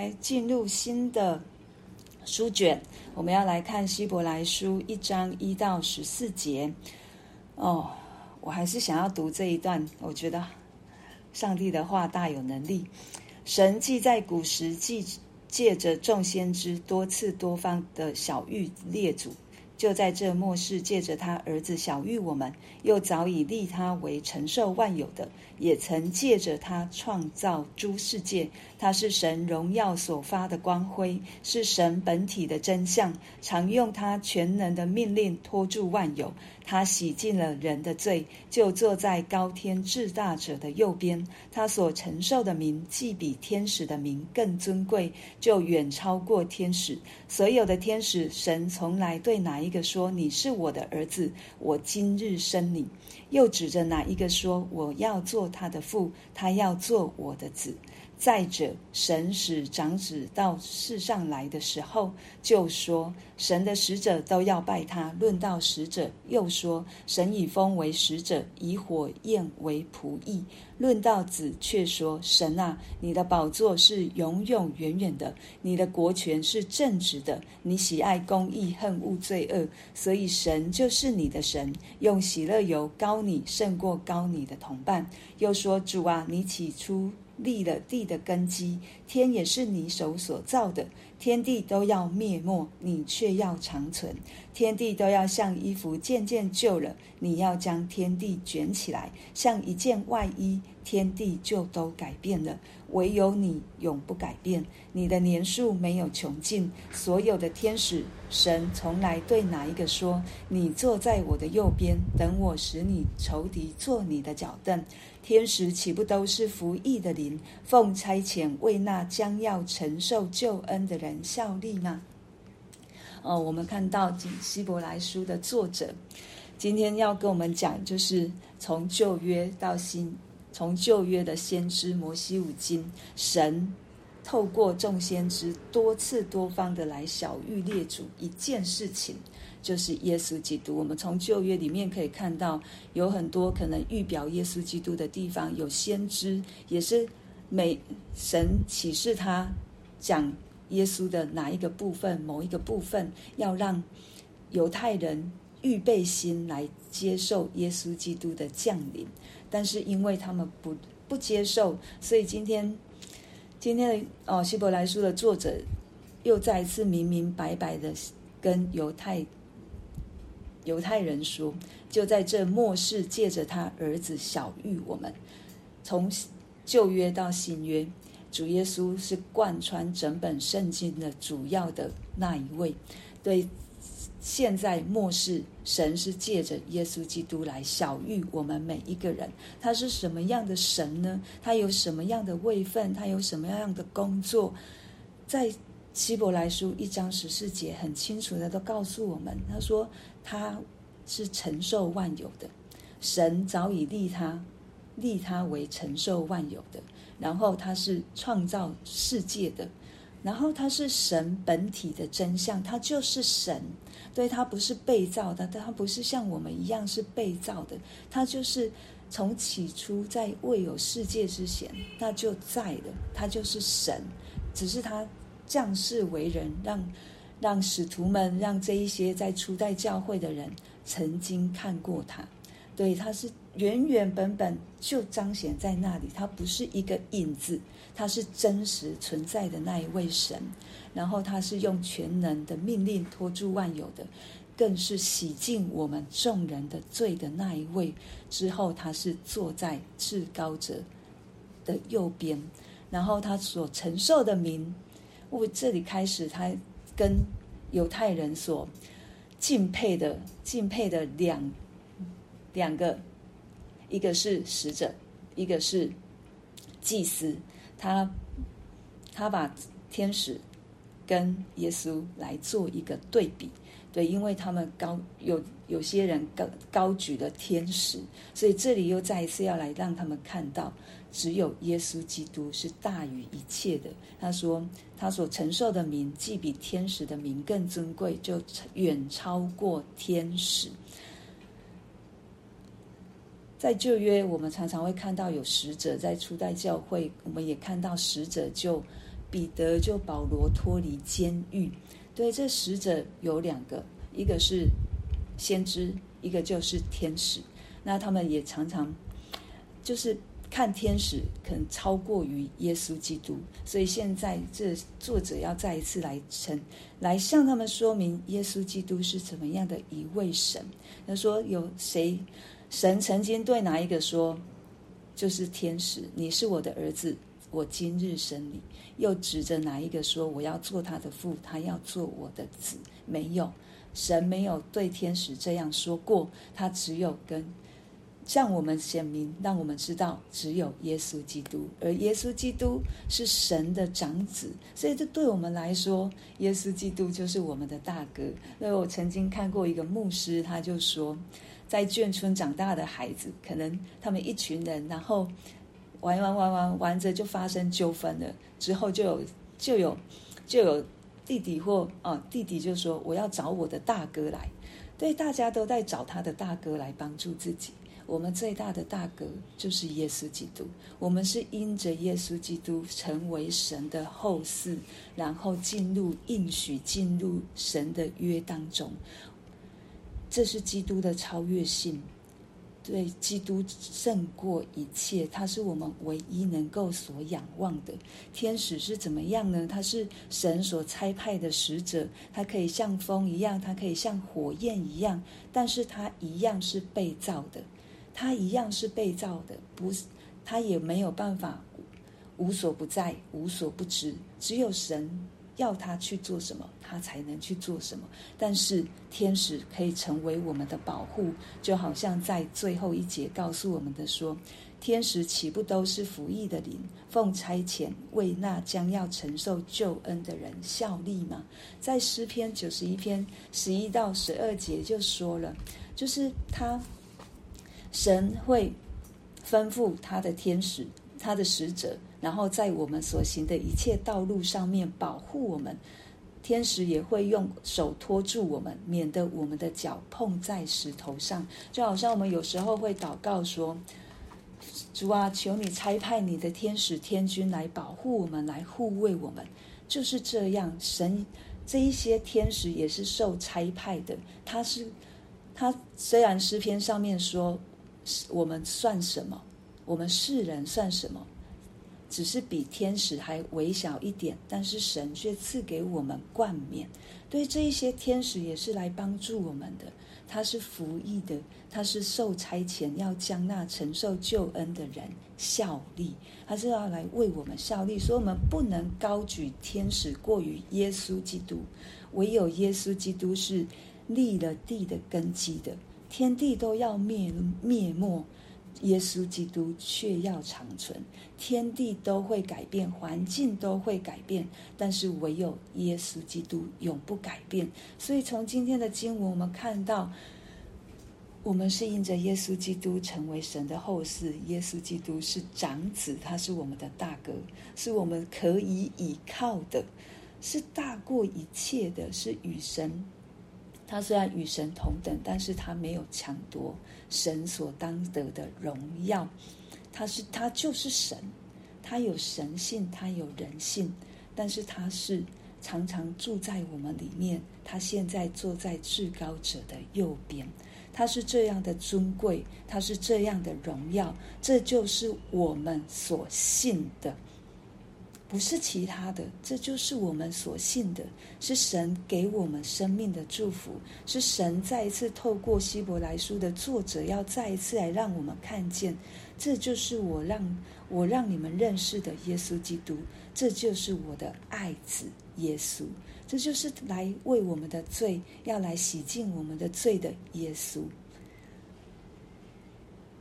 来进入新的书卷，我们要来看希伯来书一章一到十四节。哦，我还是想要读这一段，我觉得上帝的话大有能力。神既在古时既借着众先知多次多方的小玉列祖。就在这末世，借着他儿子小玉我们，又早已立他为承受万有的，也曾借着他创造诸世界。他是神荣耀所发的光辉，是神本体的真相，常用他全能的命令托住万有。他洗净了人的罪，就坐在高天至大者的右边。他所承受的名，既比天使的名更尊贵，就远超过天使。所有的天使，神从来对哪一一个说：“你是我的儿子，我今日生你。”又指着哪一个说：“我要做他的父，他要做我的子。”再者，神使长子到世上来的时候，就说神的使者都要拜他。论到使者，又说神以风为使者，以火焰为仆役。论到子，却说神啊，你的宝座是永永远远的，你的国权是正直的，你喜爱公义，恨恶罪恶，所以神就是你的神，用喜乐油膏你胜过膏你的同伴。又说主啊，你起初。立了地的根基，天也是你手所造的，天地都要灭没，你却要长存；天地都要像衣服渐渐旧了，你要将天地卷起来，像一件外衣，天地就都改变了。唯有你永不改变，你的年数没有穷尽。所有的天使，神从来对哪一个说：“你坐在我的右边，等我使你仇敌做你的脚凳。”天使岂不都是服役的灵，奉差遣为那将要承受救恩的人效力吗？哦，我们看到希伯来书的作者今天要跟我们讲，就是从旧约到新。从旧约的先知摩西五经，神透过众先知多次多方的来晓諭列祖一件事情，就是耶稣基督。我们从旧约里面可以看到，有很多可能预表耶稣基督的地方，有先知也是每神启示他讲耶稣的哪一个部分，某一个部分要让犹太人预备心来接受耶稣基督的降临。但是因为他们不不接受，所以今天今天的哦希伯来书的作者又再一次明明白白的跟犹太犹太人说，就在这末世借着他儿子晓諭我们，从旧约到新约，主耶稣是贯穿整本圣经的主要的那一位，对。现在末世，神是借着耶稣基督来晓諭我们每一个人。他是什么样的神呢？他有什么样的位分？他有什么样的工作？在希伯来书一章十四节很清楚的都告诉我们。他说他是承受万有的，神早已立他，立他为承受万有的。然后他是创造世界的。然后他是神本体的真相，他就是神，对，他不是被造的，但他不是像我们一样是被造的，他就是从起初在未有世界之前，那就在的，他就是神，只是他降世为人，让让使徒们，让这一些在初代教会的人曾经看过他，对，他是原原本本就彰显在那里，他不是一个影子。他是真实存在的那一位神，然后他是用全能的命令托住万有的，更是洗净我们众人的罪的那一位。之后他是坐在至高者的右边，然后他所承受的名，我这里开始他跟犹太人所敬佩的敬佩的两两个，一个是使者，一个是祭司。他他把天使跟耶稣来做一个对比，对，因为他们高有有些人高高举了天使，所以这里又再一次要来让他们看到，只有耶稣基督是大于一切的。他说他所承受的名，既比天使的名更尊贵，就远超过天使。在旧约，我们常常会看到有使者在初代教会，我们也看到使者就彼得就保罗脱离监狱。对，这使者有两个，一个是先知，一个就是天使。那他们也常常就是。看天使可能超过于耶稣基督，所以现在这作者要再一次来称，来向他们说明耶稣基督是怎么样的一位神。他说：“有谁？神曾经对哪一个说，就是天使，你是我的儿子，我今日生你。又指着哪一个说，我要做他的父，他要做我的子？没有，神没有对天使这样说过，他只有跟。”向我们显明，让我们知道，只有耶稣基督，而耶稣基督是神的长子，所以这对我们来说，耶稣基督就是我们的大哥。那我曾经看过一个牧师，他就说，在眷村长大的孩子，可能他们一群人，然后玩玩玩玩玩着就发生纠纷了，之后就有就有就有弟弟或啊弟弟就说，我要找我的大哥来，对，大家都在找他的大哥来帮助自己。我们最大的大哥就是耶稣基督，我们是因着耶稣基督成为神的后嗣，然后进入应许，进入神的约当中。这是基督的超越性，对，基督胜过一切，他是我们唯一能够所仰望的。天使是怎么样呢？他是神所差派的使者，他可以像风一样，他可以像火焰一样，但是他一样是被造的。他一样是被造的，不是，他也没有办法无所不在、无所不知。只有神要他去做什么，他才能去做什么。但是天使可以成为我们的保护，就好像在最后一节告诉我们的说：天使岂不都是服役的灵，奉差遣为那将要承受救恩的人效力吗？在诗篇九十一篇十一到十二节就说了，就是他。神会吩咐他的天使、他的使者，然后在我们所行的一切道路上面保护我们。天使也会用手托住我们，免得我们的脚碰在石头上。就好像我们有时候会祷告说：“主啊，求你差派你的天使、天军来保护我们，来护卫我们。”就是这样，神这一些天使也是受差派的。他是他虽然诗篇上面说。我们算什么？我们世人算什么？只是比天使还微小一点，但是神却赐给我们冠冕。对这一些天使也是来帮助我们的。他是服役的，他是受差遣要将那承受救恩的人效力，他是要来为我们效力。所以，我们不能高举天使过于耶稣基督，唯有耶稣基督是立了地的根基的。天地都要灭灭没，耶稣基督却要长存。天地都会改变，环境都会改变，但是唯有耶稣基督永不改变。所以从今天的经文，我们看到，我们是因着耶稣基督成为神的后嗣。耶稣基督是长子，他是我们的大哥，是我们可以倚靠的，是大过一切的，是与神。他虽然与神同等，但是他没有抢夺神所当得的荣耀。他是他就是神，他有神性，他有人性，但是他是常常住在我们里面。他现在坐在至高者的右边，他是这样的尊贵，他是这样的荣耀，这就是我们所信的。不是其他的，这就是我们所信的，是神给我们生命的祝福，是神再一次透过希伯来书的作者，要再一次来让我们看见，这就是我让我让你们认识的耶稣基督，这就是我的爱子耶稣，这就是来为我们的罪，要来洗净我们的罪的耶稣。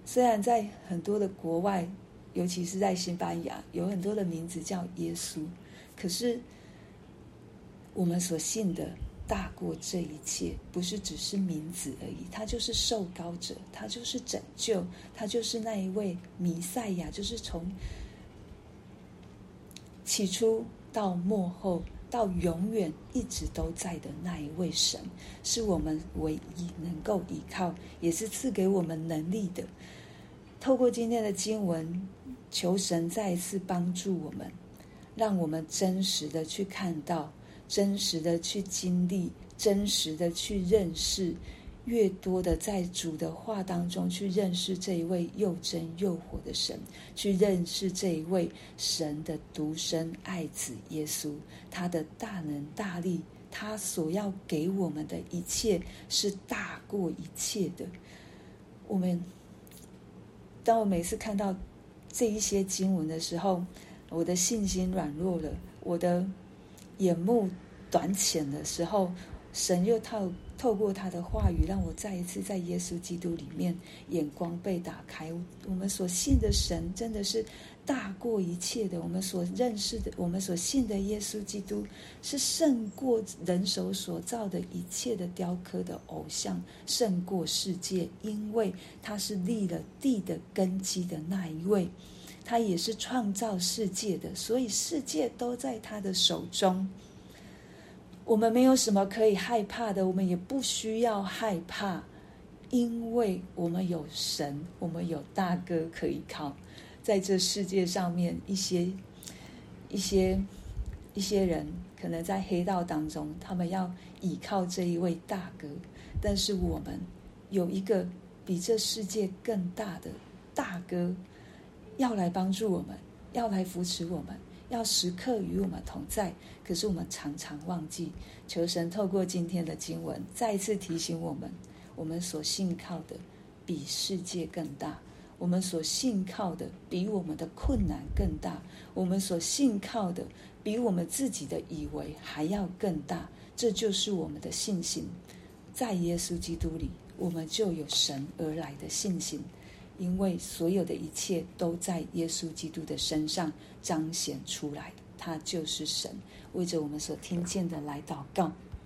虽然在很多的国外。尤其是在西班牙，有很多的名字叫耶稣，可是我们所信的大过这一切，不是只是名字而已。他就是受膏者，他就是拯救，他就是那一位弥赛亚，就是从起初到末后到永远一直都在的那一位神，是我们唯一能够依靠，也是赐给我们能力的。透过今天的经文，求神再一次帮助我们，让我们真实的去看到，真实的去经历，真实的去认识。越多的在主的话当中去认识这一位又真又活的神，去认识这一位神的独生爱子耶稣，他的大能大力，他所要给我们的一切是大过一切的。我们，当我每次看到这一些经文的时候，我的信心软弱了，我的眼目短浅的时候，神又透。透过他的话语，让我再一次在耶稣基督里面眼光被打开。我们所信的神真的是大过一切的。我们所认识的，我们所信的耶稣基督是胜过人手所造的一切的雕刻的偶像，胜过世界，因为他是立了地的根基的那一位，他也是创造世界的，所以世界都在他的手中。我们没有什么可以害怕的，我们也不需要害怕，因为我们有神，我们有大哥可以靠。在这世界上面，一些、一些、一些人可能在黑道当中，他们要倚靠这一位大哥，但是我们有一个比这世界更大的大哥，要来帮助我们，要来扶持我们。要时刻与我们同在，可是我们常常忘记。求神透过今天的经文，再一次提醒我们：我们所信靠的比世界更大，我们所信靠的比我们的困难更大，我们所信靠的比我们自己的以为还要更大。这就是我们的信心，在耶稣基督里，我们就有神而来的信心。因为所有的一切都在耶稣基督的身上彰显出来，他就是神。为着我们所听见的来祷告。